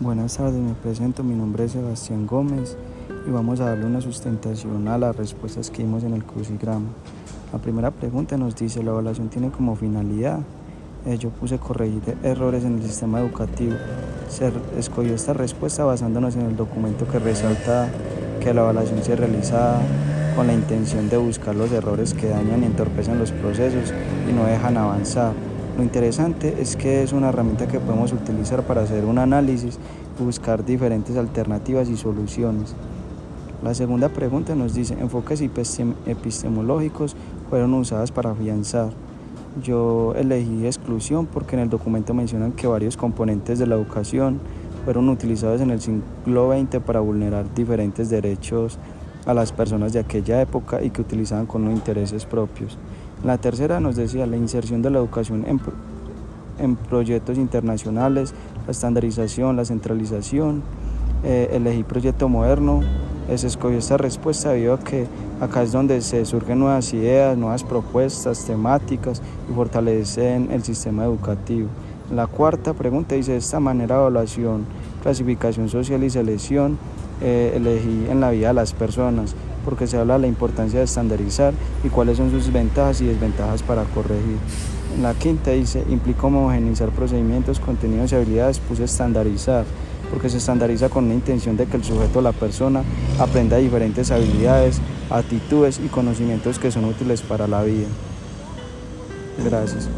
Buenas tardes, me presento, mi nombre es Sebastián Gómez y vamos a darle una sustentación a las respuestas que dimos en el crucigrama. La primera pregunta nos dice, la evaluación tiene como finalidad, eh, yo puse corregir errores en el sistema educativo. Se escogió esta respuesta basándonos en el documento que resalta que la evaluación se realiza con la intención de buscar los errores que dañan y entorpecen los procesos y no dejan avanzar. Lo interesante es que es una herramienta que podemos utilizar para hacer un análisis y buscar diferentes alternativas y soluciones. La segunda pregunta nos dice, enfoques epistemológicos fueron usadas para afianzar. Yo elegí exclusión porque en el documento mencionan que varios componentes de la educación fueron utilizados en el siglo XX para vulnerar diferentes derechos a las personas de aquella época y que utilizaban con los intereses propios. La tercera nos decía la inserción de la educación en, proyectos internacionales, la estandarización, la centralización. Eh, elegí proyecto moderno, se escogió esta respuesta debido a que acá es donde se surgen nuevas ideas, nuevas propuestas, temáticas y fortalecen el sistema educativo. La cuarta pregunta dice, de esta manera evaluación, clasificación social y selección, eh, elegí en la vida de las personas porque se habla de la importancia de estandarizar y cuáles son sus ventajas y desventajas para corregir. La quinta dice, implica homogeneizar procedimientos, contenidos y habilidades, puse estandarizar, porque se estandariza con la intención de que el sujeto, la persona, aprenda diferentes habilidades, actitudes y conocimientos que son útiles para la vida. Gracias.